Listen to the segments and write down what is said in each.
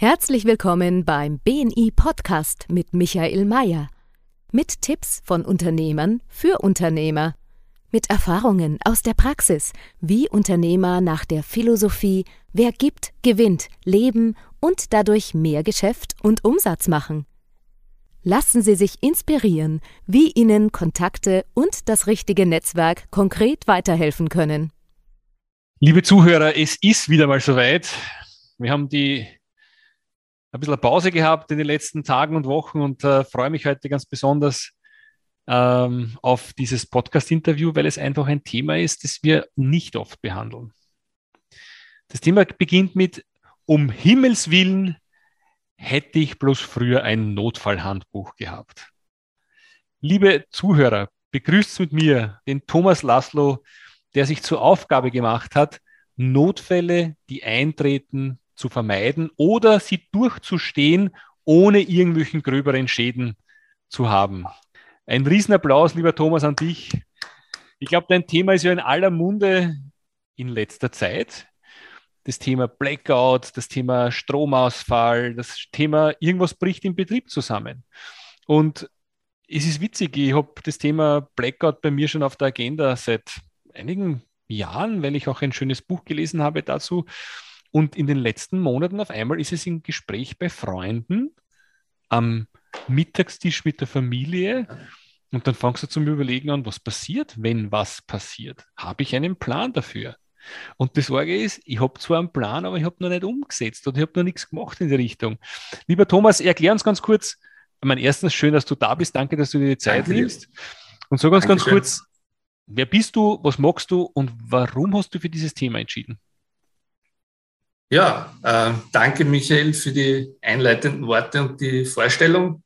Herzlich willkommen beim BNI Podcast mit Michael Mayer. Mit Tipps von Unternehmern für Unternehmer. Mit Erfahrungen aus der Praxis, wie Unternehmer nach der Philosophie Wer gibt, gewinnt, leben und dadurch mehr Geschäft und Umsatz machen. Lassen Sie sich inspirieren, wie Ihnen Kontakte und das richtige Netzwerk konkret weiterhelfen können. Liebe Zuhörer, es ist wieder mal soweit. Wir haben die ein bisschen Pause gehabt in den letzten Tagen und Wochen und äh, freue mich heute ganz besonders ähm, auf dieses Podcast-Interview, weil es einfach ein Thema ist, das wir nicht oft behandeln. Das Thema beginnt mit, um Himmels Willen hätte ich bloß früher ein Notfallhandbuch gehabt. Liebe Zuhörer, begrüßt mit mir den Thomas Laszlo, der sich zur Aufgabe gemacht hat, Notfälle, die eintreten, zu vermeiden oder sie durchzustehen, ohne irgendwelchen gröberen Schäden zu haben. Ein Riesenapplaus, lieber Thomas, an dich. Ich glaube, dein Thema ist ja in aller Munde in letzter Zeit. Das Thema Blackout, das Thema Stromausfall, das Thema irgendwas bricht im Betrieb zusammen. Und es ist witzig, ich habe das Thema Blackout bei mir schon auf der Agenda seit einigen Jahren, weil ich auch ein schönes Buch gelesen habe dazu. Und in den letzten Monaten auf einmal ist es im Gespräch bei Freunden, am Mittagstisch mit der Familie. Und dann fangst du zum Überlegen an, was passiert, wenn was passiert. Habe ich einen Plan dafür? Und die Sorge ist, ich habe zwar einen Plan, aber ich habe noch nicht umgesetzt und ich habe noch nichts gemacht in die Richtung. Lieber Thomas, erklär uns ganz kurz, mein erstens schön, dass du da bist. Danke, dass du dir die Zeit Danke nimmst. Und so ganz, Dankeschön. ganz kurz, wer bist du, was magst du und warum hast du für dieses Thema entschieden? Ja, äh, danke Michael für die einleitenden Worte und die Vorstellung.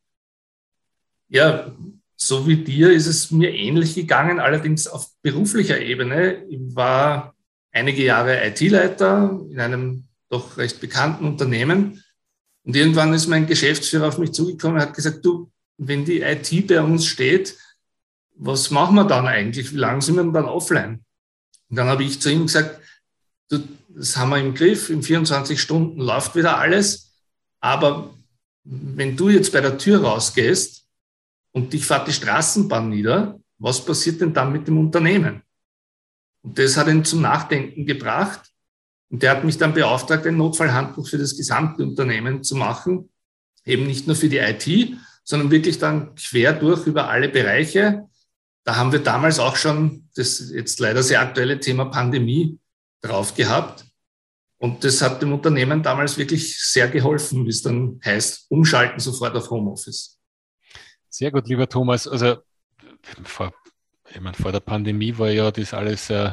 Ja, so wie dir ist es mir ähnlich gegangen, allerdings auf beruflicher Ebene. Ich war einige Jahre IT-Leiter in einem doch recht bekannten Unternehmen. Und irgendwann ist mein Geschäftsführer auf mich zugekommen und hat gesagt, du, wenn die IT bei uns steht, was machen wir dann eigentlich? Wie lange sind wir denn dann offline? Und dann habe ich zu ihm gesagt, das haben wir im Griff, in 24 Stunden läuft wieder alles. Aber wenn du jetzt bei der Tür rausgehst und dich fährt die Straßenbahn nieder, was passiert denn dann mit dem Unternehmen? Und das hat ihn zum Nachdenken gebracht. Und der hat mich dann beauftragt, ein Notfallhandbuch für das gesamte Unternehmen zu machen. Eben nicht nur für die IT, sondern wirklich dann quer durch über alle Bereiche. Da haben wir damals auch schon das jetzt leider sehr aktuelle Thema Pandemie drauf gehabt. Und das hat dem Unternehmen damals wirklich sehr geholfen, wie es dann heißt, umschalten sofort auf Homeoffice. Sehr gut, lieber Thomas. Also vor, ich meine, vor der Pandemie war ja das alles äh,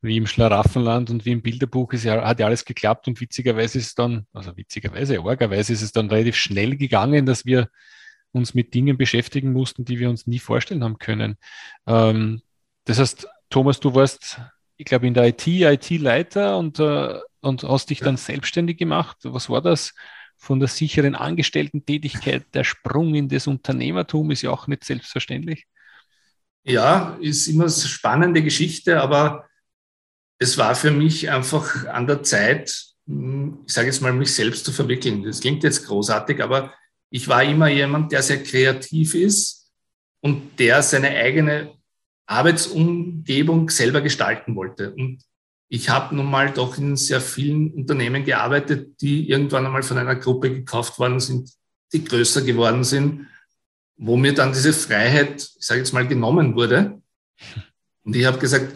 wie im Schlaraffenland und wie im Bilderbuch ja, hat ja alles geklappt und witzigerweise ist es dann, also witzigerweise, orgerweise ist es dann relativ schnell gegangen, dass wir uns mit Dingen beschäftigen mussten, die wir uns nie vorstellen haben können. Ähm, das heißt, Thomas, du warst ich glaube, in der IT, IT-Leiter und, äh, und hast dich dann selbstständig gemacht. Was war das? Von der sicheren Angestellten-Tätigkeit, der Sprung in das Unternehmertum ist ja auch nicht selbstverständlich. Ja, ist immer eine spannende Geschichte, aber es war für mich einfach an der Zeit, hm, ich sage jetzt mal, mich selbst zu verwickeln. Das klingt jetzt großartig, aber ich war immer jemand, der sehr kreativ ist und der seine eigene Arbeitsumgebung selber gestalten wollte. Und ich habe nun mal doch in sehr vielen Unternehmen gearbeitet, die irgendwann einmal von einer Gruppe gekauft worden sind, die größer geworden sind, wo mir dann diese Freiheit, ich sage jetzt mal, genommen wurde. Und ich habe gesagt,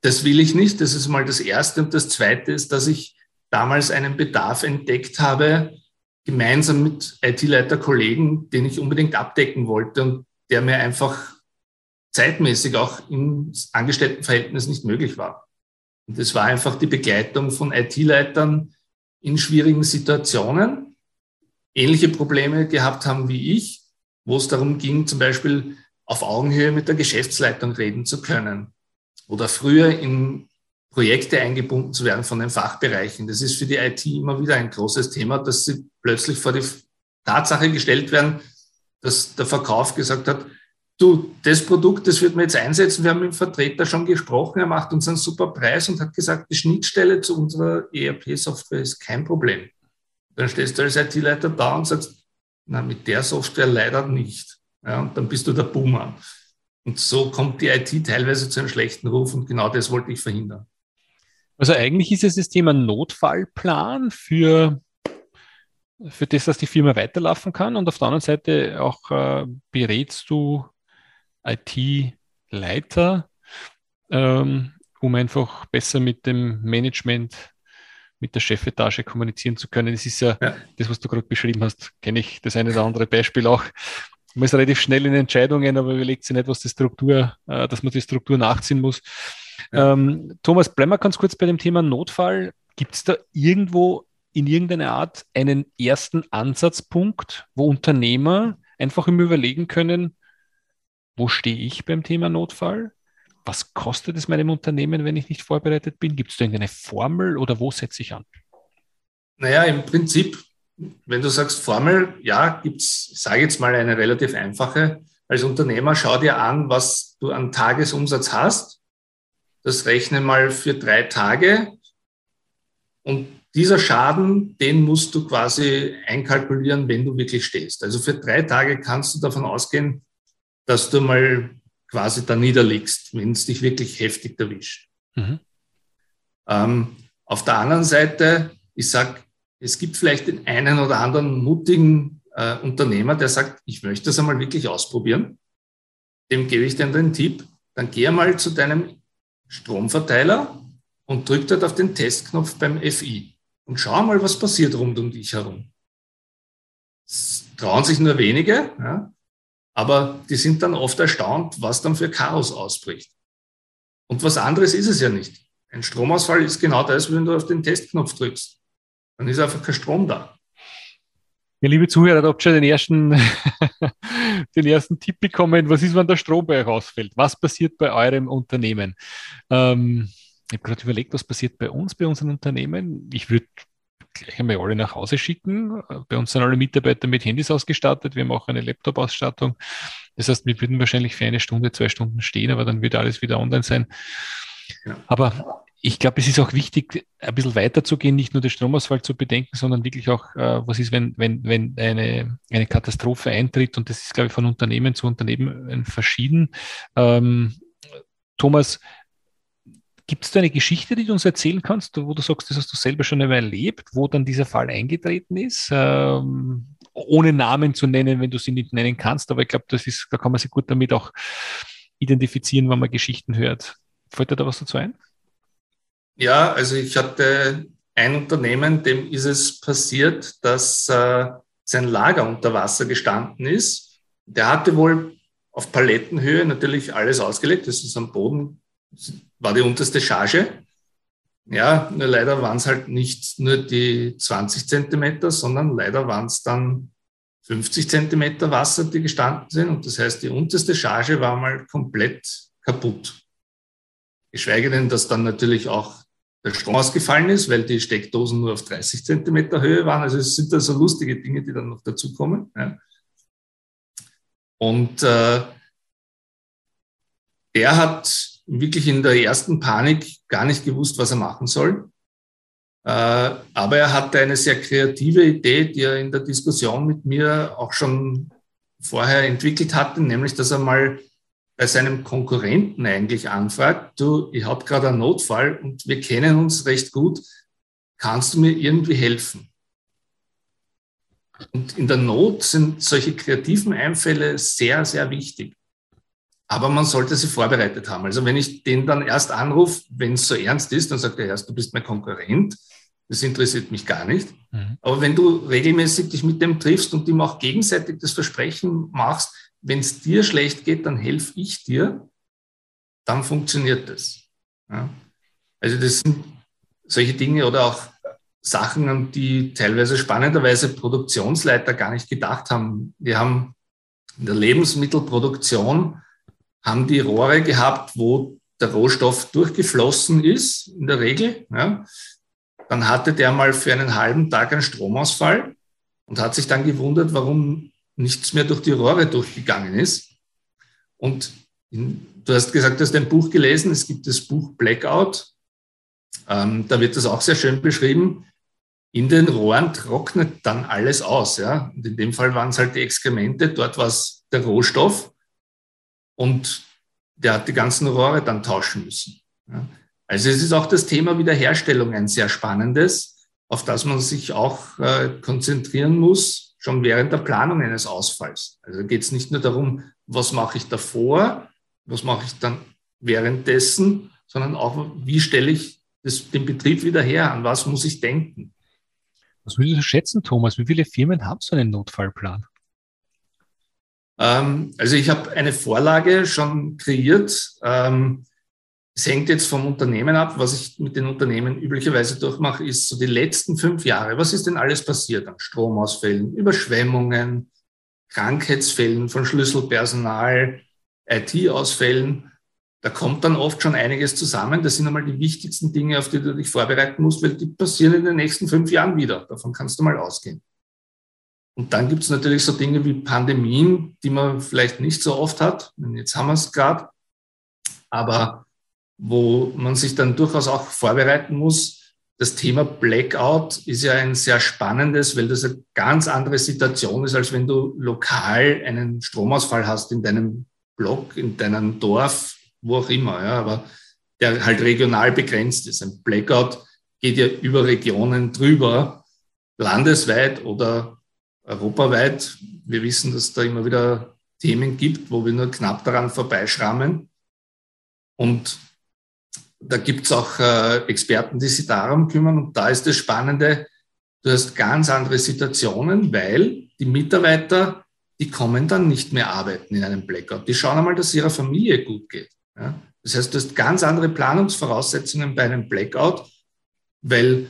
das will ich nicht. Das ist mal das Erste. Und das Zweite ist, dass ich damals einen Bedarf entdeckt habe, gemeinsam mit IT-Leiter-Kollegen, den ich unbedingt abdecken wollte und der mir einfach zeitmäßig auch im Angestelltenverhältnis nicht möglich war. Und das war einfach die Begleitung von IT-Leitern in schwierigen Situationen, ähnliche Probleme gehabt haben wie ich, wo es darum ging, zum Beispiel auf Augenhöhe mit der Geschäftsleitung reden zu können oder früher in Projekte eingebunden zu werden von den Fachbereichen. Das ist für die IT immer wieder ein großes Thema, dass sie plötzlich vor die Tatsache gestellt werden, dass der Verkauf gesagt hat, du, das Produkt, das wird man jetzt einsetzen. Wir haben mit dem Vertreter schon gesprochen, er macht uns einen super Preis und hat gesagt, die Schnittstelle zu unserer ERP-Software ist kein Problem. Dann stehst du als IT-Leiter da und sagst, na, mit der Software leider nicht. Ja, und dann bist du der Boomer. Und so kommt die IT teilweise zu einem schlechten Ruf und genau das wollte ich verhindern. Also eigentlich ist es das Thema Notfallplan für, für das, dass die Firma weiterlaufen kann und auf der anderen Seite auch äh, berätst du IT-Leiter, ähm, um einfach besser mit dem Management, mit der Chefetage kommunizieren zu können. Das ist ja, ja. das, was du gerade beschrieben hast, kenne ich das eine oder andere Beispiel auch. Man ist relativ schnell in Entscheidungen, aber überlegt sich nicht, was die Struktur, äh, dass man die Struktur nachziehen muss. Ja. Ähm, Thomas, bleiben wir ganz kurz bei dem Thema Notfall. Gibt es da irgendwo in irgendeiner Art einen ersten Ansatzpunkt, wo Unternehmer einfach immer überlegen können, wo stehe ich beim Thema Notfall? Was kostet es meinem Unternehmen, wenn ich nicht vorbereitet bin? Gibt es da irgendeine Formel oder wo setze ich an? Naja, im Prinzip, wenn du sagst Formel, ja, gibt es, ich sage jetzt mal eine relativ einfache. Als Unternehmer schau dir an, was du an Tagesumsatz hast. Das rechne mal für drei Tage. Und dieser Schaden, den musst du quasi einkalkulieren, wenn du wirklich stehst. Also für drei Tage kannst du davon ausgehen, dass du mal quasi da niederliegst, wenn es dich wirklich heftig erwischt. Mhm. Ähm, auf der anderen Seite, ich sage, es gibt vielleicht den einen oder anderen mutigen äh, Unternehmer, der sagt, ich möchte das einmal wirklich ausprobieren. Dem gebe ich dann den Tipp, dann geh mal zu deinem Stromverteiler und drück dort auf den Testknopf beim FI und schau mal, was passiert rund um dich herum. Das trauen sich nur wenige, ja, aber die sind dann oft erstaunt, was dann für Chaos ausbricht. Und was anderes ist es ja nicht. Ein Stromausfall ist genau das, wenn du auf den Testknopf drückst. Dann ist einfach kein Strom da. Ja, liebe Zuhörer, da habt ihr schon den ersten, den ersten Tipp bekommen. Was ist, wenn der Strom bei euch ausfällt? Was passiert bei eurem Unternehmen? Ähm, ich habe gerade überlegt, was passiert bei uns, bei unseren Unternehmen. Ich würde gleich einmal alle nach Hause schicken. Bei uns sind alle Mitarbeiter mit Handys ausgestattet. Wir haben auch eine Laptop-Ausstattung. Das heißt, wir würden wahrscheinlich für eine Stunde, zwei Stunden stehen, aber dann würde alles wieder online sein. Ja. Aber ich glaube, es ist auch wichtig, ein bisschen weiter zu gehen, nicht nur den Stromausfall zu bedenken, sondern wirklich auch, äh, was ist, wenn, wenn, wenn eine, eine Katastrophe eintritt. Und das ist, glaube ich, von Unternehmen zu Unternehmen verschieden. Ähm, Thomas, Gibt es da eine Geschichte, die du uns erzählen kannst, wo du sagst, das hast du selber schon einmal erlebt, wo dann dieser Fall eingetreten ist? Ähm, ohne Namen zu nennen, wenn du sie nicht nennen kannst, aber ich glaube, das ist, da kann man sich gut damit auch identifizieren, wenn man Geschichten hört. Fällt dir da was dazu ein? Ja, also ich hatte ein Unternehmen, dem ist es passiert, dass äh, sein Lager unter Wasser gestanden ist. Der hatte wohl auf Palettenhöhe natürlich alles ausgelegt. Das ist am Boden war die unterste Charge. Ja, nur leider waren es halt nicht nur die 20 Zentimeter, sondern leider waren es dann 50 Zentimeter Wasser, die gestanden sind. Und das heißt, die unterste Charge war mal komplett kaputt. Geschweige denn, dass dann natürlich auch der Strom ausgefallen ist, weil die Steckdosen nur auf 30 Zentimeter Höhe waren. Also es sind da so lustige Dinge, die dann noch dazukommen. Ja. Und äh, der hat wirklich in der ersten Panik gar nicht gewusst, was er machen soll. Äh, aber er hatte eine sehr kreative Idee, die er in der Diskussion mit mir auch schon vorher entwickelt hatte, nämlich dass er mal bei seinem Konkurrenten eigentlich anfragt, du, ich habe gerade einen Notfall und wir kennen uns recht gut, kannst du mir irgendwie helfen? Und in der Not sind solche kreativen Einfälle sehr, sehr wichtig. Aber man sollte sie vorbereitet haben. Also wenn ich den dann erst anrufe, wenn es so ernst ist, dann sagt er erst, du bist mein Konkurrent. Das interessiert mich gar nicht. Mhm. Aber wenn du regelmäßig dich mit dem triffst und ihm auch gegenseitig das Versprechen machst, wenn es dir schlecht geht, dann helfe ich dir, dann funktioniert das. Ja? Also das sind solche Dinge oder auch Sachen, an die teilweise spannenderweise Produktionsleiter gar nicht gedacht haben. Wir haben in der Lebensmittelproduktion haben die Rohre gehabt, wo der Rohstoff durchgeflossen ist, in der Regel. Ja. Dann hatte der mal für einen halben Tag einen Stromausfall und hat sich dann gewundert, warum nichts mehr durch die Rohre durchgegangen ist. Und in, du hast gesagt, du hast ein Buch gelesen. Es gibt das Buch Blackout. Ähm, da wird das auch sehr schön beschrieben. in den Rohren trocknet dann alles aus. Ja? Und in dem Fall waren es halt die Exkremente, dort war es der Rohstoff und der hat die ganzen Rohre dann tauschen müssen. Also es ist auch das Thema Wiederherstellung ein sehr spannendes, auf das man sich auch äh, konzentrieren muss, schon während der Planung eines Ausfalls. Also geht es nicht nur darum, was mache ich davor, was mache ich dann währenddessen, sondern auch, wie stelle ich das, den Betrieb wieder her, an was muss ich denken. Was würdest du schätzen, Thomas? Wie viele Firmen haben so einen Notfallplan? Ähm, also ich habe eine Vorlage schon kreiert. Ähm, es hängt jetzt vom Unternehmen ab. Was ich mit den Unternehmen üblicherweise durchmache, ist so die letzten fünf Jahre. Was ist denn alles passiert an Stromausfällen, Überschwemmungen, Krankheitsfällen von Schlüsselpersonal, IT-Ausfällen? da kommt dann oft schon einiges zusammen. Das sind einmal die wichtigsten Dinge, auf die du dich vorbereiten musst, weil die passieren in den nächsten fünf Jahren wieder. Davon kannst du mal ausgehen. Und dann gibt es natürlich so Dinge wie Pandemien, die man vielleicht nicht so oft hat. Jetzt haben wir es gerade. Aber wo man sich dann durchaus auch vorbereiten muss. Das Thema Blackout ist ja ein sehr spannendes, weil das eine ganz andere Situation ist, als wenn du lokal einen Stromausfall hast in deinem Block, in deinem Dorf, wo auch immer, ja, aber der halt regional begrenzt ist. Ein Blackout geht ja über Regionen drüber, landesweit oder europaweit. Wir wissen, dass da immer wieder Themen gibt, wo wir nur knapp daran vorbeischrammen. Und da gibt es auch äh, Experten, die sich darum kümmern. Und da ist das Spannende, du hast ganz andere Situationen, weil die Mitarbeiter, die kommen dann nicht mehr arbeiten in einem Blackout. Die schauen einmal, dass ihrer Familie gut geht. Ja? Das heißt, du hast ganz andere Planungsvoraussetzungen bei einem Blackout, weil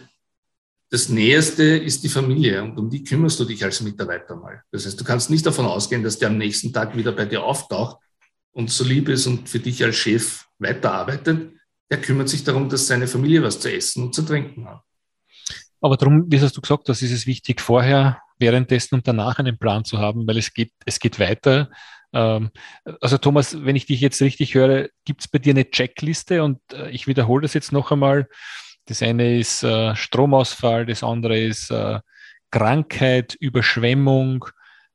das Näheste ist die Familie und um die kümmerst du dich als Mitarbeiter mal. Das heißt, du kannst nicht davon ausgehen, dass der am nächsten Tag wieder bei dir auftaucht und so lieb ist und für dich als Chef weiterarbeitet. Der kümmert sich darum, dass seine Familie was zu essen und zu trinken hat. Aber darum, wie hast du gesagt, das ist es wichtig, vorher, währenddessen und danach einen Plan zu haben, weil es geht, es geht weiter. Ähm, also Thomas, wenn ich dich jetzt richtig höre, gibt es bei dir eine Checkliste und äh, ich wiederhole das jetzt noch einmal. Das eine ist äh, Stromausfall, das andere ist äh, Krankheit, Überschwemmung.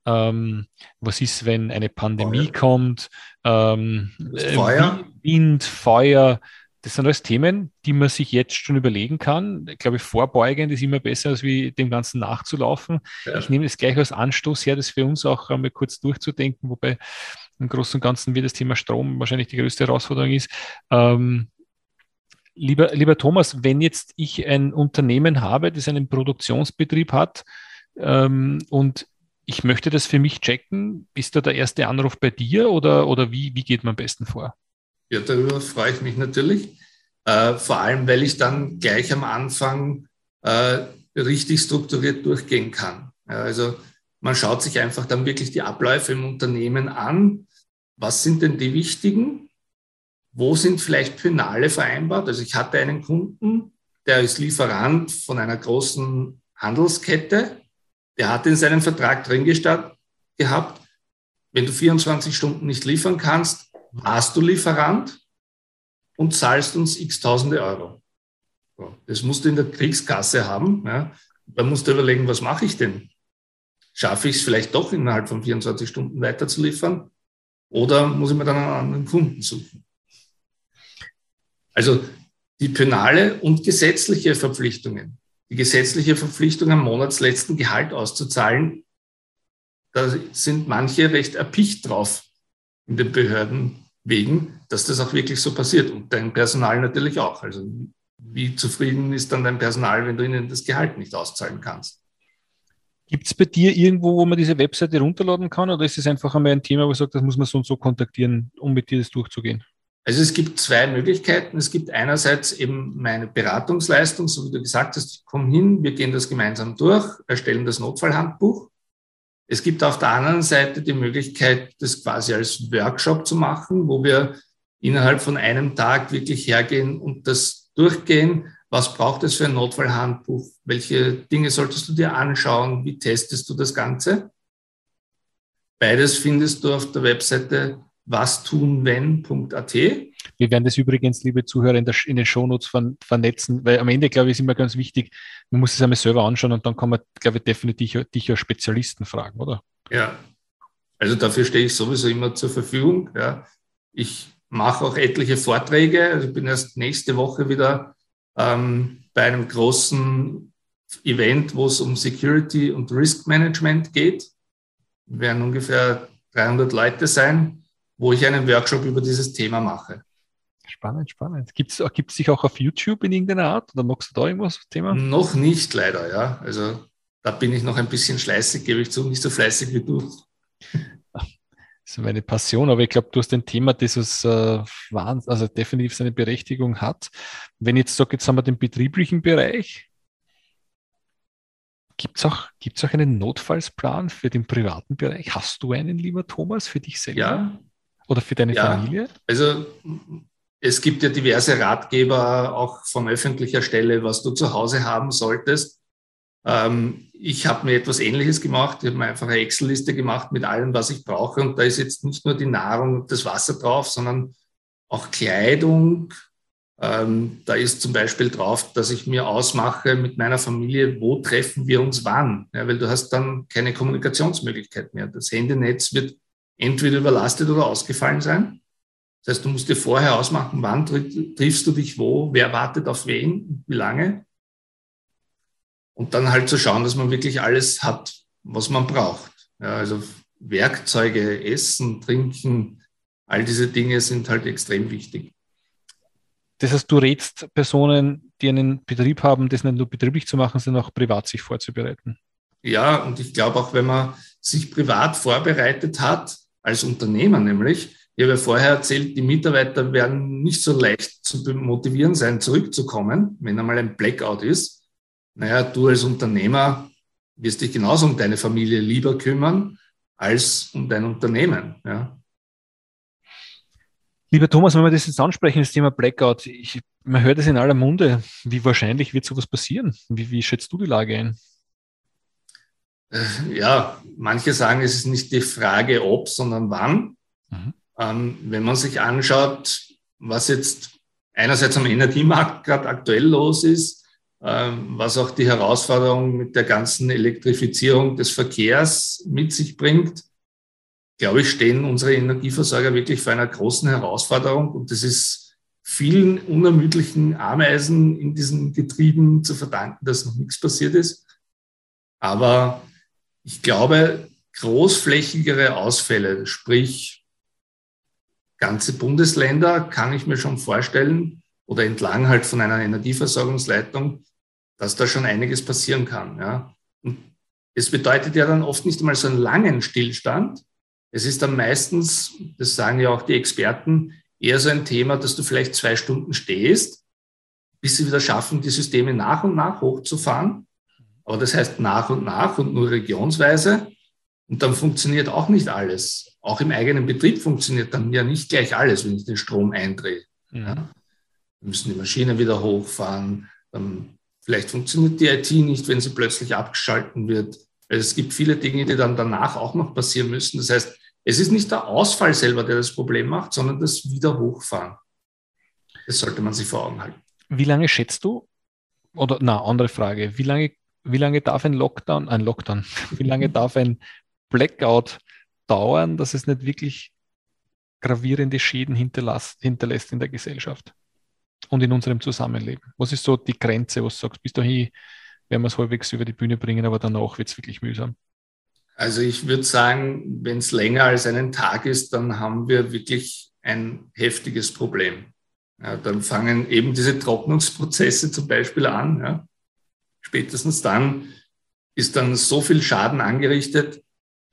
Ähm, was ist, wenn eine Pandemie Feuer. kommt? Ähm, Feuer. Wind, Feuer. Das sind alles Themen, die man sich jetzt schon überlegen kann. Ich glaube, vorbeugend ist immer besser, als wie dem Ganzen nachzulaufen. Ja. Ich nehme das gleich als Anstoß her, das für uns auch einmal kurz durchzudenken, wobei im Großen und Ganzen wie das Thema Strom wahrscheinlich die größte Herausforderung ist. Ähm, lieber, lieber Thomas, wenn jetzt ich ein Unternehmen habe, das einen Produktionsbetrieb hat ähm, und ich möchte das für mich checken, ist da der erste Anruf bei dir oder, oder wie, wie geht man am besten vor? Ja, darüber freue ich mich natürlich. Äh, vor allem, weil ich dann gleich am Anfang äh, richtig strukturiert durchgehen kann. Ja, also man schaut sich einfach dann wirklich die Abläufe im Unternehmen an. Was sind denn die wichtigen? Wo sind vielleicht Penale vereinbart? Also ich hatte einen Kunden, der ist Lieferant von einer großen Handelskette. Der hat in seinem Vertrag drin gehabt, wenn du 24 Stunden nicht liefern kannst, warst du Lieferant und zahlst uns x tausende Euro. Das musst du in der Kriegskasse haben. Ja. Da musst du überlegen, was mache ich denn? Schaffe ich es vielleicht doch innerhalb von 24 Stunden weiterzuliefern? Oder muss ich mir dann einen anderen Kunden suchen? Also die penale und gesetzliche Verpflichtungen. Die gesetzliche Verpflichtung, am monatsletzten Gehalt auszuzahlen, da sind manche recht erpicht drauf in den Behörden, wegen, dass das auch wirklich so passiert und dein Personal natürlich auch. Also wie zufrieden ist dann dein Personal, wenn du ihnen das Gehalt nicht auszahlen kannst? Gibt es bei dir irgendwo, wo man diese Webseite runterladen kann oder ist es einfach einmal ein Thema, wo du sagst, das muss man so und so kontaktieren, um mit dir das durchzugehen? Also es gibt zwei Möglichkeiten. Es gibt einerseits eben meine Beratungsleistung, so wie du gesagt hast, ich komme hin, wir gehen das gemeinsam durch, erstellen das Notfallhandbuch es gibt auf der anderen Seite die Möglichkeit, das quasi als Workshop zu machen, wo wir innerhalb von einem Tag wirklich hergehen und das durchgehen. Was braucht es für ein Notfallhandbuch? Welche Dinge solltest du dir anschauen? Wie testest du das Ganze? Beides findest du auf der Webseite wastunwen.at. Wir werden das übrigens, liebe Zuhörer, in, der, in den Shownotes ver, vernetzen, weil am Ende, glaube ich, ist immer ganz wichtig, man muss es einmal selber anschauen und dann kann man, glaube ich, definitiv dich als Spezialisten fragen, oder? Ja, also dafür stehe ich sowieso immer zur Verfügung. Ja. Ich mache auch etliche Vorträge. Also ich bin erst nächste Woche wieder ähm, bei einem großen Event, wo es um Security und Risk Management geht. Wir werden ungefähr 300 Leute sein, wo ich einen Workshop über dieses Thema mache. Spannend, spannend. Gibt es dich auch auf YouTube in irgendeiner Art oder magst du da irgendwas Thema? Noch nicht, leider, ja. Also da bin ich noch ein bisschen schleißig, gebe ich zu, nicht so fleißig wie du. Das ist meine Passion, aber ich glaube, du hast ein Thema, das es äh, also definitiv seine Berechtigung hat. Wenn ich jetzt sage, jetzt haben wir den betrieblichen Bereich, gibt es auch, gibt's auch einen Notfallsplan für den privaten Bereich? Hast du einen, lieber Thomas, für dich selber? Ja. Oder für deine ja. Familie? Also es gibt ja diverse Ratgeber auch von öffentlicher Stelle, was du zu Hause haben solltest. Ähm, ich habe mir etwas Ähnliches gemacht. Ich habe mir einfach eine Excel-Liste gemacht mit allem, was ich brauche. Und da ist jetzt nicht nur die Nahrung und das Wasser drauf, sondern auch Kleidung. Ähm, da ist zum Beispiel drauf, dass ich mir ausmache mit meiner Familie, wo treffen wir uns wann. Ja, weil du hast dann keine Kommunikationsmöglichkeit mehr. Das Handynetz wird entweder überlastet oder ausgefallen sein. Das heißt, du musst dir vorher ausmachen, wann triffst du dich wo, wer wartet auf wen, wie lange. Und dann halt zu schauen, dass man wirklich alles hat, was man braucht. Ja, also Werkzeuge, Essen, Trinken, all diese Dinge sind halt extrem wichtig. Das heißt, du rätst Personen, die einen Betrieb haben, das nicht nur betrieblich zu machen, sondern auch privat sich vorzubereiten. Ja, und ich glaube auch, wenn man sich privat vorbereitet hat, als Unternehmer nämlich, ich habe ja vorher erzählt, die Mitarbeiter werden nicht so leicht zu motivieren sein, zurückzukommen, wenn einmal ein Blackout ist naja, du als Unternehmer wirst dich genauso um deine Familie lieber kümmern als um dein Unternehmen. Ja. Lieber Thomas, wenn wir das jetzt ansprechen, das Thema Blackout, ich, man hört es in aller Munde. Wie wahrscheinlich wird sowas passieren? Wie, wie schätzt du die Lage ein? Äh, ja, manche sagen, es ist nicht die Frage ob, sondern wann. Mhm. Ähm, wenn man sich anschaut, was jetzt einerseits am Energiemarkt gerade aktuell los ist, ähm, was auch die Herausforderung mit der ganzen Elektrifizierung des Verkehrs mit sich bringt, glaube ich, stehen unsere Energieversorger wirklich vor einer großen Herausforderung. Und das ist vielen unermüdlichen Ameisen in diesen Getrieben zu verdanken, dass noch nichts passiert ist. Aber ich glaube, großflächigere Ausfälle, sprich ganze Bundesländer, kann ich mir schon vorstellen, oder entlang halt von einer Energieversorgungsleitung, dass da schon einiges passieren kann. Ja. Und es bedeutet ja dann oft nicht einmal so einen langen Stillstand. Es ist dann meistens, das sagen ja auch die Experten, eher so ein Thema, dass du vielleicht zwei Stunden stehst, bis sie wieder schaffen, die Systeme nach und nach hochzufahren. Aber das heißt nach und nach und nur regionsweise. Und dann funktioniert auch nicht alles. Auch im eigenen Betrieb funktioniert dann ja nicht gleich alles, wenn ich den Strom eindrehe. Mhm. Ja. Wir müssen die Maschine wieder hochfahren. Vielleicht funktioniert die IT nicht, wenn sie plötzlich abgeschalten wird. Es gibt viele Dinge, die dann danach auch noch passieren müssen. Das heißt, es ist nicht der Ausfall selber, der das Problem macht, sondern das Wiederhochfahren. Das sollte man sich vor Augen halten. Wie lange schätzt du, oder na, andere Frage, wie lange, wie lange darf ein Lockdown, ein Lockdown, wie lange darf ein Blackout dauern, dass es nicht wirklich gravierende Schäden hinterlässt in der Gesellschaft? und in unserem Zusammenleben? Was ist so die Grenze, wo du sagst, bis dahin werden wir es halbwegs über die Bühne bringen, aber danach wird es wirklich mühsam? Also ich würde sagen, wenn es länger als einen Tag ist, dann haben wir wirklich ein heftiges Problem. Ja, dann fangen eben diese Trocknungsprozesse zum Beispiel an. Ja. Spätestens dann ist dann so viel Schaden angerichtet,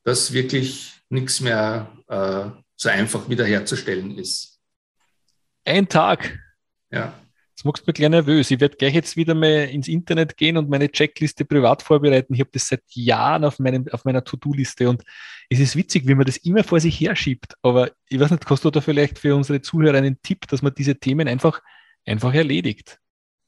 dass wirklich nichts mehr äh, so einfach wiederherzustellen ist. Ein Tag. Ja. Das macht mich gleich nervös. Ich werde gleich jetzt wieder mal ins Internet gehen und meine Checkliste privat vorbereiten. Ich habe das seit Jahren auf, meinem, auf meiner To-Do-Liste und es ist witzig, wie man das immer vor sich herschiebt. Aber ich weiß nicht, hast du da vielleicht für unsere Zuhörer einen Tipp, dass man diese Themen einfach, einfach erledigt?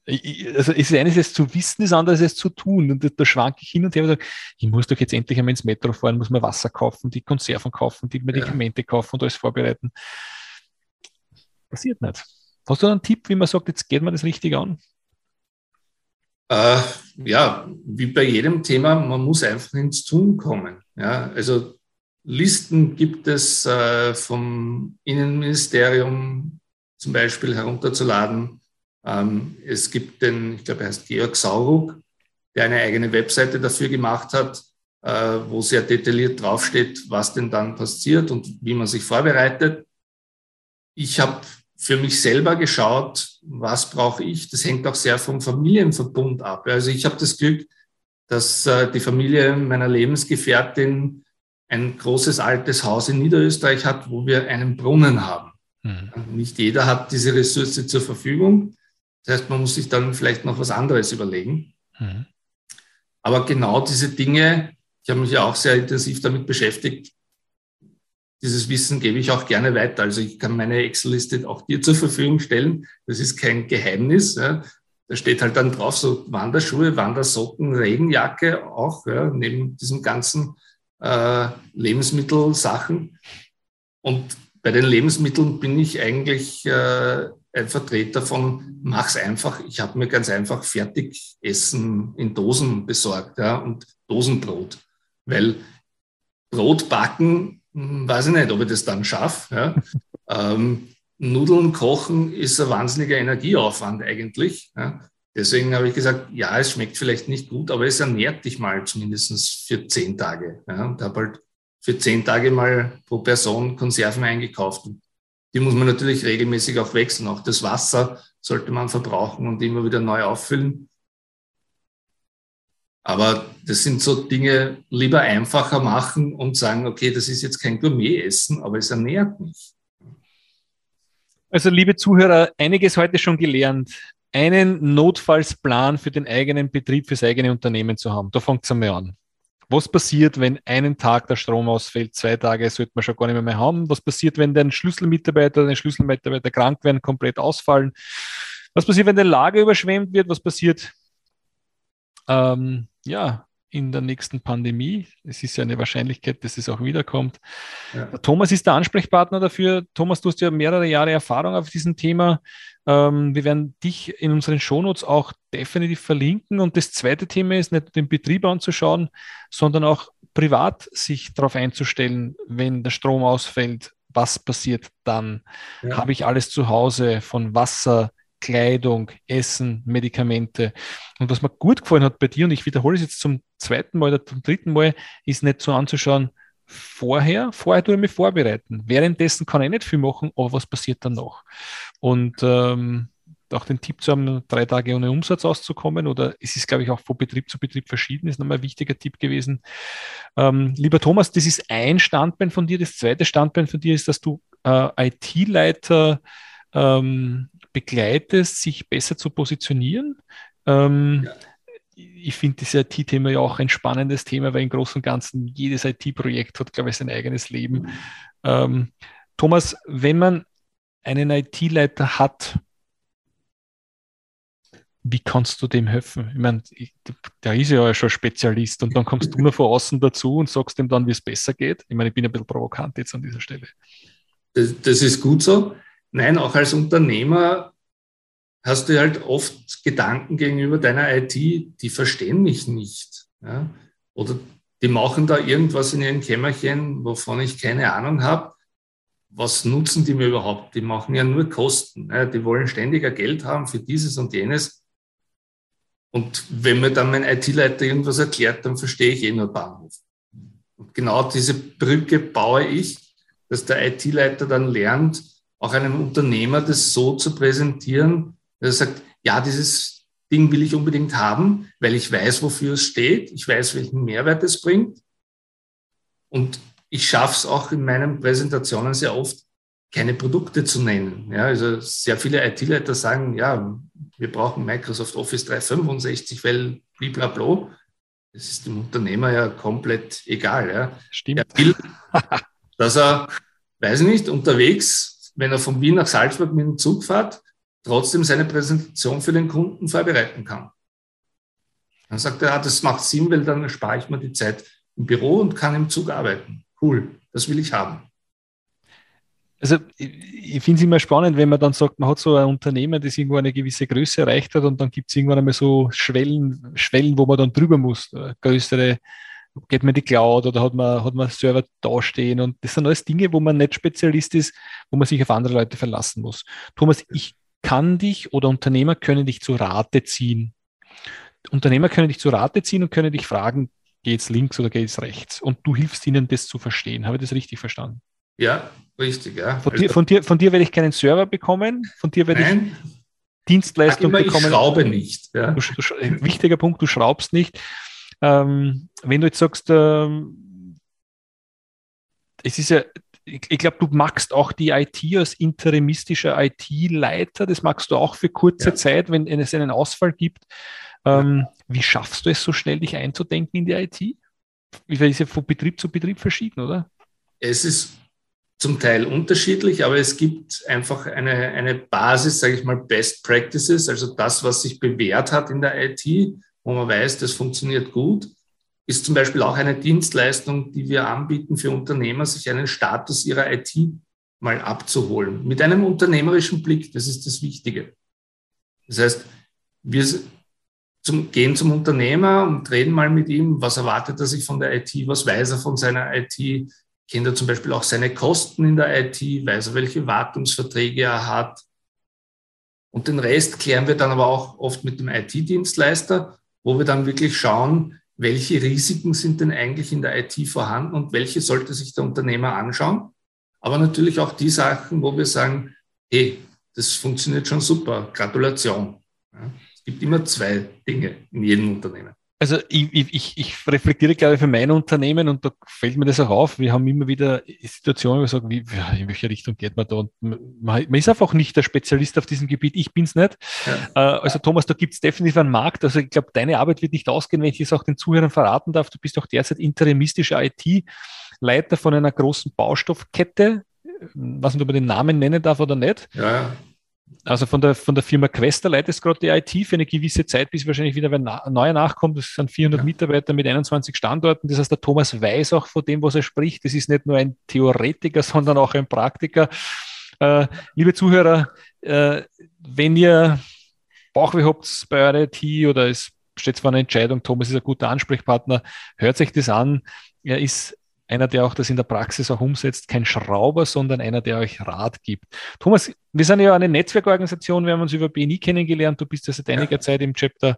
Also es ist eines, es zu wissen, das andere ist es zu tun. Und da, da schwanke ich hin und her und sage, ich muss doch jetzt endlich einmal ins Metro fahren, muss mir Wasser kaufen, die Konserven kaufen, die Medikamente ja. kaufen und alles vorbereiten passiert nicht. Hast du einen Tipp, wie man sagt, jetzt geht man das richtig an? Äh, ja, wie bei jedem Thema, man muss einfach ins Tun kommen. Ja, also Listen gibt es äh, vom Innenministerium zum Beispiel herunterzuladen. Ähm, es gibt den, ich glaube, er heißt Georg Sauruck, der eine eigene Webseite dafür gemacht hat, äh, wo sehr detailliert draufsteht, was denn dann passiert und wie man sich vorbereitet. Ich habe für mich selber geschaut, was brauche ich. Das hängt auch sehr vom Familienverbund ab. Also ich habe das Glück, dass äh, die Familie meiner Lebensgefährtin ein großes altes Haus in Niederösterreich hat, wo wir einen Brunnen haben. Mhm. Nicht jeder hat diese Ressource zur Verfügung. Das heißt, man muss sich dann vielleicht noch was anderes überlegen. Mhm. Aber genau diese Dinge, ich habe mich ja auch sehr intensiv damit beschäftigt, dieses Wissen gebe ich auch gerne weiter. Also ich kann meine Excel-Liste auch dir zur Verfügung stellen. Das ist kein Geheimnis. Ja. Da steht halt dann drauf so Wanderschuhe, Wandersocken, Regenjacke auch, ja, neben diesen ganzen äh, Lebensmittelsachen. Und bei den Lebensmitteln bin ich eigentlich äh, ein Vertreter von mach's einfach. Ich habe mir ganz einfach Fertigessen in Dosen besorgt ja, und Dosenbrot, weil Brot backen, hm, weiß ich nicht, ob ich das dann schaffe. Ja. ähm, Nudeln kochen ist ein wahnsinniger Energieaufwand eigentlich. Ja. Deswegen habe ich gesagt, ja, es schmeckt vielleicht nicht gut, aber es ernährt dich mal zumindest für zehn Tage. Ja, und habe halt für zehn Tage mal pro Person Konserven eingekauft. Und die muss man natürlich regelmäßig auch wechseln. Auch das Wasser sollte man verbrauchen und immer wieder neu auffüllen. Aber das sind so Dinge, lieber einfacher machen und sagen, okay, das ist jetzt kein Gourmet-Essen, aber es ernährt mich. Also, liebe Zuhörer, einiges heute schon gelernt einen Notfallsplan für den eigenen Betrieb, fürs eigene Unternehmen zu haben. Da fängt es einmal an. Was passiert, wenn einen Tag der Strom ausfällt? Zwei Tage sollte man schon gar nicht mehr, mehr haben. Was passiert, wenn der Schlüsselmitarbeiter oder der Schlüsselmitarbeiter krank werden, komplett ausfallen? Was passiert, wenn der Lager überschwemmt wird? Was passiert, ähm, ja, in der nächsten Pandemie. Es ist ja eine Wahrscheinlichkeit, dass es auch wiederkommt. Ja. Thomas ist der Ansprechpartner dafür. Thomas, du hast ja mehrere Jahre Erfahrung auf diesem Thema. Ähm, wir werden dich in unseren Shownotes auch definitiv verlinken. Und das zweite Thema ist nicht den Betrieb anzuschauen, sondern auch privat sich darauf einzustellen, wenn der Strom ausfällt. Was passiert dann? Ja. Habe ich alles zu Hause von Wasser, Kleidung, Essen, Medikamente. Und was mir gut gefallen hat bei dir, und ich wiederhole es jetzt zum zweiten Mal oder zum dritten Mal, ist nicht so anzuschauen, vorher, vorher tue ich mich vorbereiten. Währenddessen kann ich nicht viel machen, aber was passiert dann noch? Und ähm, auch den Tipp zu haben, drei Tage ohne Umsatz auszukommen, oder es ist, glaube ich, auch von Betrieb zu Betrieb verschieden, ist nochmal ein wichtiger Tipp gewesen. Ähm, lieber Thomas, das ist ein Standbein von dir. Das zweite Standbein von dir ist, dass du äh, IT-Leiter ähm, begleitest, sich besser zu positionieren. Ähm, ja. Ich finde das IT-Thema ja auch ein spannendes Thema, weil im Großen und Ganzen jedes IT-Projekt hat, glaube ich, sein eigenes Leben. Mhm. Ähm, Thomas, wenn man einen IT-Leiter hat, wie kannst du dem helfen? Ich meine, der ist ja schon Spezialist und dann kommst du nur von außen dazu und sagst ihm dann, wie es besser geht. Ich meine, ich bin ein bisschen provokant jetzt an dieser Stelle. Das, das ist gut so. Nein, auch als Unternehmer hast du halt oft Gedanken gegenüber deiner IT, die verstehen mich nicht. Ja? Oder die machen da irgendwas in ihrem Kämmerchen, wovon ich keine Ahnung habe. Was nutzen die mir überhaupt? Die machen ja nur Kosten. Ja? Die wollen ständiger Geld haben für dieses und jenes. Und wenn mir dann mein IT-Leiter irgendwas erklärt, dann verstehe ich eh nur Bahnhof. Und genau diese Brücke baue ich, dass der IT-Leiter dann lernt, auch einem Unternehmer das so zu präsentieren, dass er sagt, ja, dieses Ding will ich unbedingt haben, weil ich weiß, wofür es steht, ich weiß, welchen Mehrwert es bringt. Und ich schaffe es auch in meinen Präsentationen sehr oft, keine Produkte zu nennen. Ja, also sehr viele IT-Leiter sagen, ja, wir brauchen Microsoft Office 365, weil blablabla. Das ist dem Unternehmer ja komplett egal. Ja. Stimmt. Er will, dass er, weiß ich nicht, unterwegs wenn er von Wien nach Salzburg mit dem Zug fährt, trotzdem seine Präsentation für den Kunden vorbereiten kann. Dann sagt er, ja, das macht Sinn, weil dann spare ich mir die Zeit im Büro und kann im Zug arbeiten. Cool, das will ich haben. Also ich, finde es immer spannend, wenn man dann sagt, man hat so ein Unternehmen, das irgendwo eine gewisse Größe erreicht hat und dann gibt es irgendwann einmal so Schwellen, Schwellen, wo man dann drüber muss, äh, größere geht man die Cloud oder hat man, hat man Server dastehen und das sind alles Dinge, wo man nicht Spezialist ist, wo man sich auf andere Leute verlassen muss. Thomas, ich kann dich oder Unternehmer können dich zu Rate ziehen. Unternehmer können dich zu Rate ziehen und können dich fragen, geht's links oder geht's rechts? Und du hilfst ihnen, das zu verstehen. Habe ich das richtig verstanden? Ja, richtig, ja. Von, dir, von, dir, von dir werde ich keinen Server bekommen, von dir werde Nein. ich Dienstleistung immer, bekommen. Ich schraube nicht. Ja. Du, du, wichtiger Punkt, du schraubst nicht. Ähm, wenn du jetzt sagst, ähm, es ist ja, ich, ich glaube, du magst auch die IT als interimistischer IT-Leiter, das magst du auch für kurze ja. Zeit, wenn es einen Ausfall gibt. Ähm. Wie schaffst du es so schnell, dich einzudenken in die IT? Wie ist ja von Betrieb zu Betrieb verschieden, oder? Es ist zum Teil unterschiedlich, aber es gibt einfach eine, eine Basis, sage ich mal, Best Practices, also das, was sich bewährt hat in der IT, wo man weiß, das funktioniert gut, ist zum Beispiel auch eine Dienstleistung, die wir anbieten für Unternehmer, sich einen Status ihrer IT mal abzuholen. Mit einem unternehmerischen Blick, das ist das Wichtige. Das heißt, wir zum, gehen zum Unternehmer und reden mal mit ihm, was erwartet er sich von der IT, was weiß er von seiner IT, kennt er zum Beispiel auch seine Kosten in der IT, weiß er, welche Wartungsverträge er hat. Und den Rest klären wir dann aber auch oft mit dem IT-Dienstleister wo wir dann wirklich schauen, welche Risiken sind denn eigentlich in der IT vorhanden und welche sollte sich der Unternehmer anschauen. Aber natürlich auch die Sachen, wo wir sagen, hey, das funktioniert schon super, Gratulation. es gibt immer zwei Dinge in jedem Unternehmen. Also ich, ich, ich reflektiere, glaube ich, für mein Unternehmen und da fällt mir das auch auf. Wir haben immer wieder Situationen, wo wir sagen, wie, in welche Richtung geht man da? Und man, man ist einfach nicht der Spezialist auf diesem Gebiet. Ich bin es nicht. Ja. Äh, also Thomas, da gibt es definitiv einen Markt. Also ich glaube, deine Arbeit wird nicht ausgehen, wenn ich es auch den Zuhörern verraten darf. Du bist auch derzeit interimistischer IT-Leiter von einer großen Baustoffkette. Was nicht, ob man den Namen nennen darf oder nicht. Ja, also von der, von der Firma Quester leitet gerade die IT für eine gewisse Zeit, bis wahrscheinlich wieder ein neuer nachkommt. Das sind 400 ja. Mitarbeiter mit 21 Standorten. Das heißt, der Thomas weiß auch von dem, was er spricht. Das ist nicht nur ein Theoretiker, sondern auch ein Praktiker. Äh, liebe Zuhörer, äh, wenn ihr Bauchweh habt bei eurer IT oder es steht zwar eine Entscheidung, Thomas ist ein guter Ansprechpartner, hört sich das an. Er ist einer, der auch das in der Praxis auch umsetzt, kein Schrauber, sondern einer, der euch Rat gibt. Thomas, wir sind ja eine Netzwerkorganisation, wir haben uns über BNI kennengelernt. Du bist ja seit einiger ja. Zeit im Chapter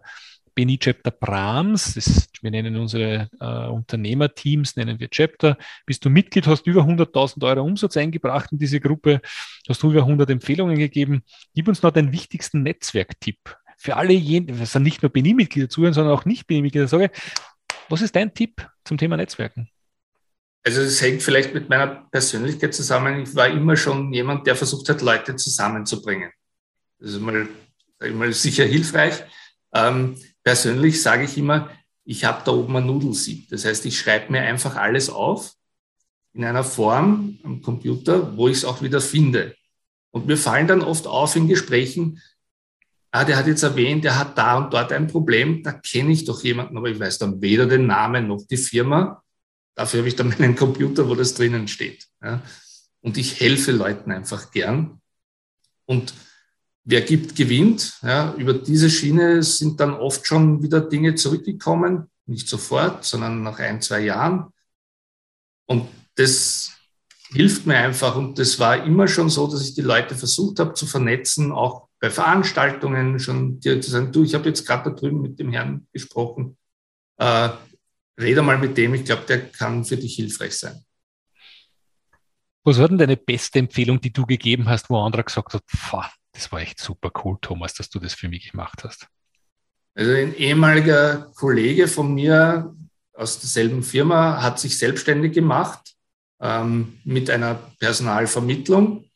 BNI Chapter Brahms. Das, wir nennen unsere äh, Unternehmerteams, nennen wir Chapter. Bist du Mitglied, hast über 100.000 Euro Umsatz eingebracht in diese Gruppe, hast du über 100 Empfehlungen gegeben. Gib uns noch deinen wichtigsten Netzwerktipp für alle jenen, das sind nicht nur BNI-Mitglieder zuhören, sondern auch nicht BNI-Mitglieder. Sage, was ist dein Tipp zum Thema Netzwerken? Also es hängt vielleicht mit meiner Persönlichkeit zusammen. Ich war immer schon jemand, der versucht hat, Leute zusammenzubringen. Das ist mal, mal sicher hilfreich. Ähm, persönlich sage ich immer, ich habe da oben ein Nudelsieb. Das heißt, ich schreibe mir einfach alles auf in einer Form am Computer, wo ich es auch wieder finde. Und mir fallen dann oft auf in Gesprächen, ah, der hat jetzt erwähnt, der hat da und dort ein Problem, da kenne ich doch jemanden, aber ich weiß dann weder den Namen noch die Firma. Dafür habe ich dann meinen Computer, wo das drinnen steht. Ja. Und ich helfe Leuten einfach gern. Und wer gibt, gewinnt. Ja. Über diese Schiene sind dann oft schon wieder Dinge zurückgekommen. Nicht sofort, sondern nach ein, zwei Jahren. Und das hilft mir einfach. Und das war immer schon so, dass ich die Leute versucht habe zu vernetzen, auch bei Veranstaltungen schon direkt zu sagen, du, ich habe jetzt gerade da drüben mit dem Herrn gesprochen. Äh, rede mal mit dem, ich glaube, der kann für dich hilfreich sein. Was war denn deine beste Empfehlung, die du gegeben hast, wo andere gesagt hat, das war echt super cool, Thomas, dass du das für mich gemacht hast? Also ein ehemaliger Kollege von mir aus derselben Firma hat sich selbstständig gemacht ähm, mit einer Personalvermittlung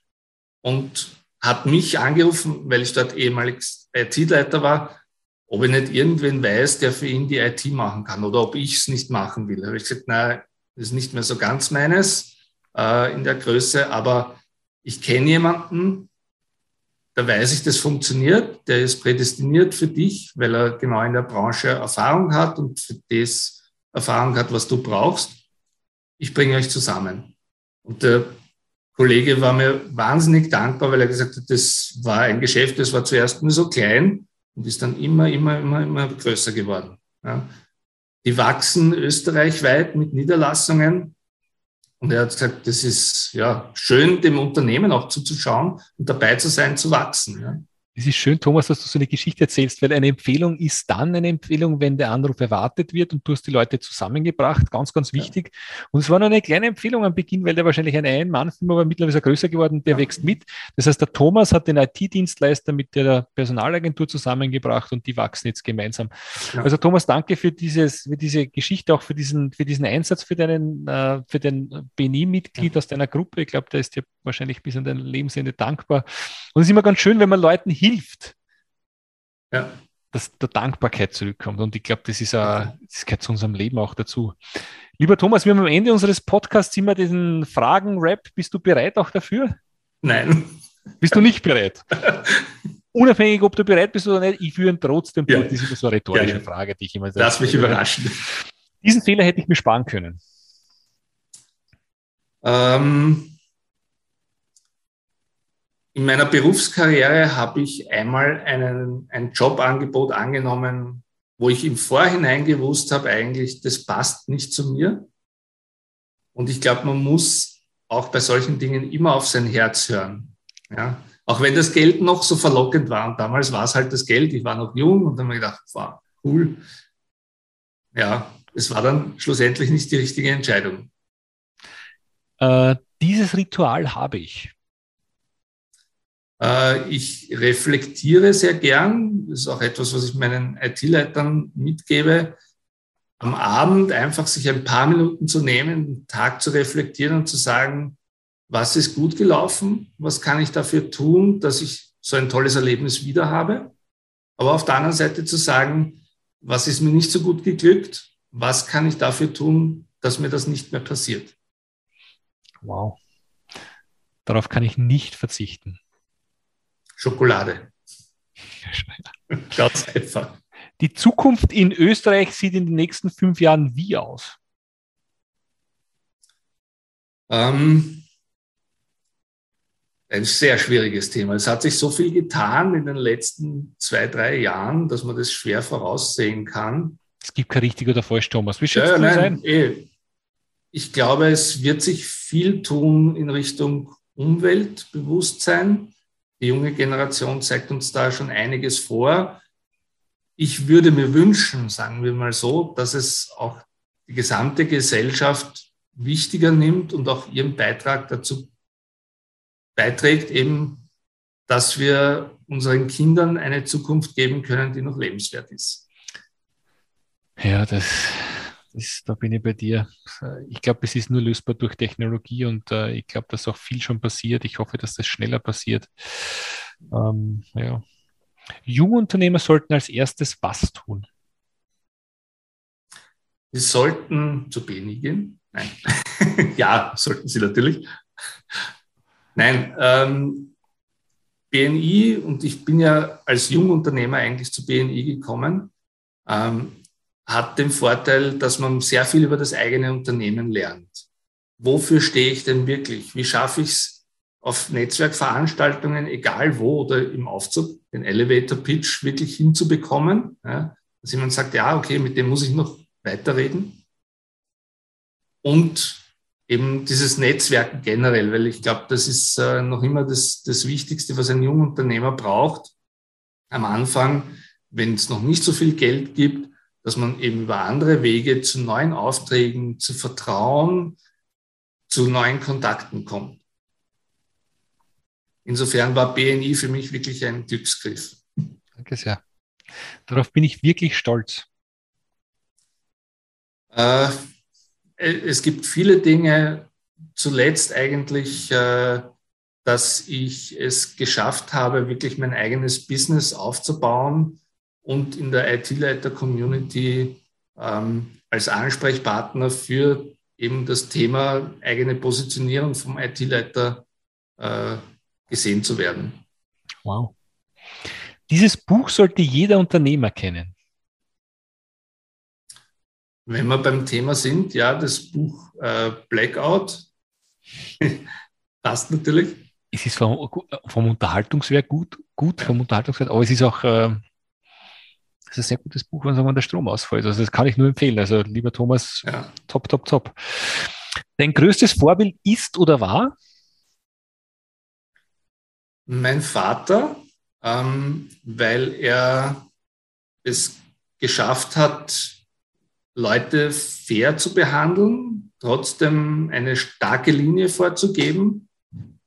und hat mich angerufen, weil ich dort ehemalig IT-Leiter war ob ich nicht irgendwen weiß, der für ihn die IT machen kann oder ob ich es nicht machen will. Da habe ich gesagt, nein, das ist nicht mehr so ganz meines äh, in der Größe, aber ich kenne jemanden, da weiß ich, das funktioniert, der ist prädestiniert für dich, weil er genau in der Branche Erfahrung hat und für das Erfahrung hat, was du brauchst. Ich bringe euch zusammen. Und der Kollege war mir wahnsinnig dankbar, weil er gesagt hat, das war ein Geschäft, das war zuerst nur so klein und ist dann immer, immer, immer, immer größer geworden. Ja. Die wachsen österreichweit mit Niederlassungen. Und er hat gesagt, das ist ja schön, dem Unternehmen auch zuzuschauen und dabei zu sein, zu wachsen. Ja. Es ist schön, Thomas, dass du so eine Geschichte erzählst, weil eine Empfehlung ist dann eine Empfehlung, wenn der Anruf erwartet wird und du hast die Leute zusammengebracht. Ganz, ganz wichtig. Ja. Und es war nur eine kleine Empfehlung am Beginn, weil der wahrscheinlich ein Ein-Mann-Film, aber mittlerweile ist er größer geworden, der ja. wächst mit. Das heißt, der Thomas hat den IT-Dienstleister mit der Personalagentur zusammengebracht und die wachsen jetzt gemeinsam. Ja. Also Thomas, danke für dieses, für diese Geschichte, auch für diesen, für diesen Einsatz für deinen, äh, für den BNI-Mitglied aus deiner Gruppe. Ich glaube, der ist dir wahrscheinlich bis an dein Lebensende dankbar. Und es ist immer ganz schön, wenn man Leuten hilft, ja. dass der Dankbarkeit zurückkommt. Und ich glaube, das ist a, das gehört zu unserem Leben auch dazu. Lieber Thomas, wir haben am Ende unseres Podcasts immer diesen Fragen-Rap. Bist du bereit auch dafür? Nein. Bist du nicht bereit? Unabhängig, ob du bereit bist oder nicht, ich führe ihn trotzdem ja. Das ist immer so eine rhetorische ja, Frage, die ich immer Lass mich überraschen. Diesen Fehler hätte ich mir sparen können. Ähm, in meiner Berufskarriere habe ich einmal einen, ein Jobangebot angenommen, wo ich im Vorhinein gewusst habe, eigentlich, das passt nicht zu mir. Und ich glaube, man muss auch bei solchen Dingen immer auf sein Herz hören. Ja? Auch wenn das Geld noch so verlockend war. Und damals war es halt das Geld. Ich war noch jung und dann habe ich gedacht, wow, cool. Ja, es war dann schlussendlich nicht die richtige Entscheidung. Äh, dieses Ritual habe ich. Äh, ich reflektiere sehr gern. Das ist auch etwas, was ich meinen IT-Leitern mitgebe. Am Abend einfach sich ein paar Minuten zu nehmen, den Tag zu reflektieren und zu sagen, was ist gut gelaufen? Was kann ich dafür tun, dass ich so ein tolles Erlebnis wieder habe? Aber auf der anderen Seite zu sagen, was ist mir nicht so gut geglückt? Was kann ich dafür tun, dass mir das nicht mehr passiert? Wow. Darauf kann ich nicht verzichten. Schokolade. Ganz einfach. Die Zukunft in Österreich sieht in den nächsten fünf Jahren wie aus? Ähm, ein sehr schwieriges Thema. Es hat sich so viel getan in den letzten zwei, drei Jahren, dass man das schwer voraussehen kann. Es gibt kein richtig oder falsch, Thomas. Wie ja, nein, sein? Eh. Ich glaube, es wird sich viel tun in Richtung Umweltbewusstsein. Die junge Generation zeigt uns da schon einiges vor. Ich würde mir wünschen, sagen wir mal so, dass es auch die gesamte Gesellschaft wichtiger nimmt und auch ihren Beitrag dazu beiträgt, eben, dass wir unseren Kindern eine Zukunft geben können, die noch lebenswert ist. Ja, das, das, da bin ich bei dir. Ich glaube, es ist nur lösbar durch Technologie und äh, ich glaube, dass auch viel schon passiert. Ich hoffe, dass das schneller passiert. Ähm, ja. Jungunternehmer sollten als erstes was tun? Sie sollten zu BNI gehen. Nein. ja, sollten sie natürlich. Nein, ähm, BNI, und ich bin ja als Jungunternehmer eigentlich zu BNI gekommen, ähm, hat den Vorteil, dass man sehr viel über das eigene Unternehmen lernt. Wofür stehe ich denn wirklich? Wie schaffe ich es auf Netzwerkveranstaltungen, egal wo oder im Aufzug, den Elevator Pitch wirklich hinzubekommen? Ja, dass jemand sagt, ja, okay, mit dem muss ich noch weiterreden. Und eben dieses Netzwerk generell, weil ich glaube, das ist äh, noch immer das, das Wichtigste, was ein junger Unternehmer braucht. Am Anfang, wenn es noch nicht so viel Geld gibt, dass man eben über andere Wege zu neuen Aufträgen, zu Vertrauen, zu neuen Kontakten kommt. Insofern war BNI für mich wirklich ein Glücksgriff. Danke sehr. Darauf bin ich wirklich stolz. Äh, es gibt viele Dinge, zuletzt eigentlich, äh, dass ich es geschafft habe, wirklich mein eigenes Business aufzubauen und in der IT-Leiter-Community ähm, als Ansprechpartner für eben das Thema eigene Positionierung vom IT-Leiter äh, gesehen zu werden. Wow. Dieses Buch sollte jeder Unternehmer kennen. Wenn wir beim Thema sind, ja, das Buch äh, Blackout Passt natürlich. Es ist vom, vom Unterhaltungswert gut, gut ja. vom Unterhaltungswert, aber es ist auch äh, es ist ein sehr gutes Buch, wenn sagen der Strom ausfällt. Also das kann ich nur empfehlen. Also lieber Thomas, ja. top, top, top. Dein größtes Vorbild ist oder war? Mein Vater, ähm, weil er es geschafft hat, Leute fair zu behandeln, trotzdem eine starke Linie vorzugeben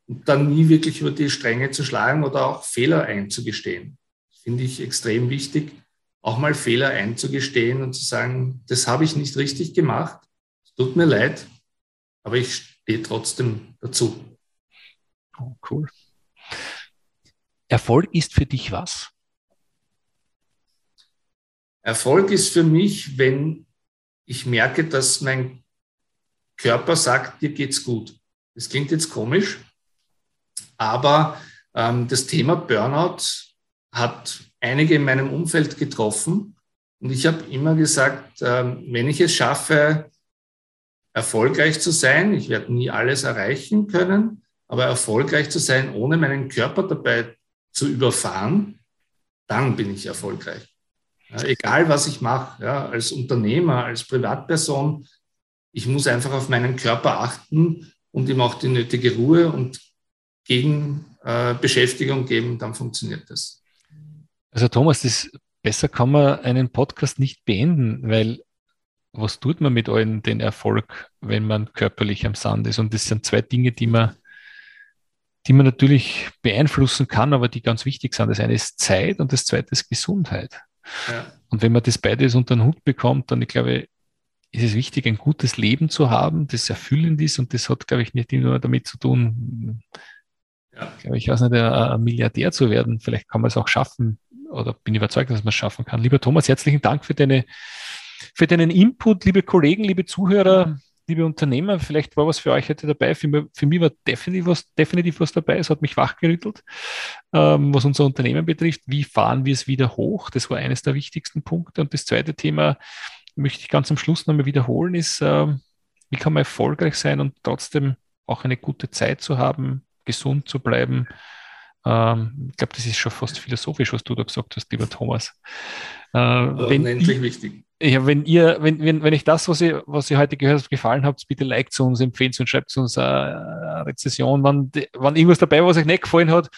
und dann nie wirklich über die Stränge zu schlagen oder auch Fehler einzugestehen. Finde ich extrem wichtig, auch mal Fehler einzugestehen und zu sagen, das habe ich nicht richtig gemacht, es tut mir leid, aber ich stehe trotzdem dazu. Oh, cool. Erfolg ist für dich was? Erfolg ist für mich, wenn ich merke, dass mein Körper sagt, dir geht's gut. Das klingt jetzt komisch, aber ähm, das Thema Burnout hat einige in meinem Umfeld getroffen und ich habe immer gesagt, ähm, wenn ich es schaffe, erfolgreich zu sein, ich werde nie alles erreichen können, aber erfolgreich zu sein, ohne meinen Körper dabei zu überfahren, dann bin ich erfolgreich. Egal, was ich mache, als Unternehmer, als Privatperson, ich muss einfach auf meinen Körper achten und ihm auch die nötige Ruhe und Gegenbeschäftigung äh, geben, dann funktioniert das. Also Thomas, das, besser kann man einen Podcast nicht beenden, weil was tut man mit allen den Erfolg, wenn man körperlich am Sand ist? Und das sind zwei Dinge, die man die man natürlich beeinflussen kann, aber die ganz wichtig sind. Das eine ist Zeit und das zweite ist Gesundheit. Ja. Und wenn man das beides unter den Hut bekommt, dann, ich glaube, ist es wichtig, ein gutes Leben zu haben, das erfüllend ist und das hat, glaube ich, nicht nur damit zu tun, ja. glaube ich, weiß nicht, ein Milliardär zu werden. Vielleicht kann man es auch schaffen oder bin überzeugt, dass man es schaffen kann. Lieber Thomas, herzlichen Dank für deine, für deinen Input, liebe Kollegen, liebe Zuhörer liebe Unternehmer, vielleicht war was für euch heute dabei. Für mich, für mich war definitiv was, definitiv was dabei. Es hat mich wachgerüttelt, ähm, was unser Unternehmen betrifft. Wie fahren wir es wieder hoch? Das war eines der wichtigsten Punkte. Und das zweite Thema möchte ich ganz am Schluss nochmal wiederholen, ist, äh, wie kann man erfolgreich sein und trotzdem auch eine gute Zeit zu haben, gesund zu bleiben. Ähm, ich glaube, das ist schon fast philosophisch, was du da gesagt hast, lieber Thomas. Äh, Unendlich wichtig ja, wenn ihr, wenn, wenn, wenn euch das, was ihr, was ihr heute gehört habt, gefallen habt, bitte liked uns, empfehlt uns, schreibt uns eine Rezession, wann, wann irgendwas dabei war, was euch nicht gefallen hat.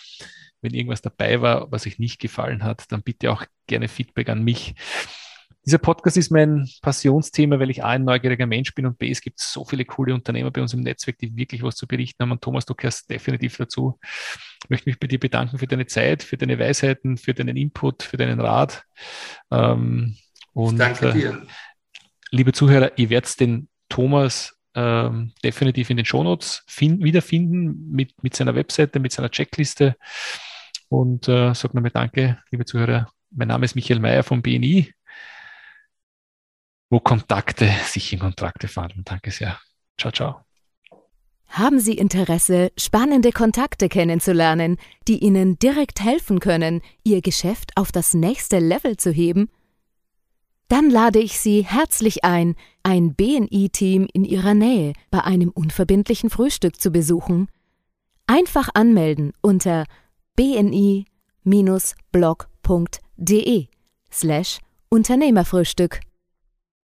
Wenn irgendwas dabei war, was euch nicht gefallen hat, dann bitte auch gerne Feedback an mich. Dieser Podcast ist mein Passionsthema, weil ich A, ein neugieriger Mensch bin und B, es gibt so viele coole Unternehmer bei uns im Netzwerk, die wirklich was zu berichten haben. Und Thomas, du gehörst definitiv dazu. Ich möchte mich bei dir bedanken für deine Zeit, für deine Weisheiten, für deinen Input, für deinen Rat. Ähm, und, Danke dir. Äh, liebe Zuhörer, ihr werdet den Thomas ähm, definitiv in den Shownotes find, wiederfinden mit, mit seiner Webseite, mit seiner Checkliste. Und äh, sage nochmal Danke, liebe Zuhörer. Mein Name ist Michael Mayer vom BNI, wo Kontakte sich in Kontrakte verwandeln. Danke sehr. Ciao, ciao. Haben Sie Interesse, spannende Kontakte kennenzulernen, die Ihnen direkt helfen können, Ihr Geschäft auf das nächste Level zu heben? Dann lade ich Sie herzlich ein, ein BNI-Team in Ihrer Nähe bei einem unverbindlichen Frühstück zu besuchen. Einfach anmelden unter bni-blog.de slash Unternehmerfrühstück.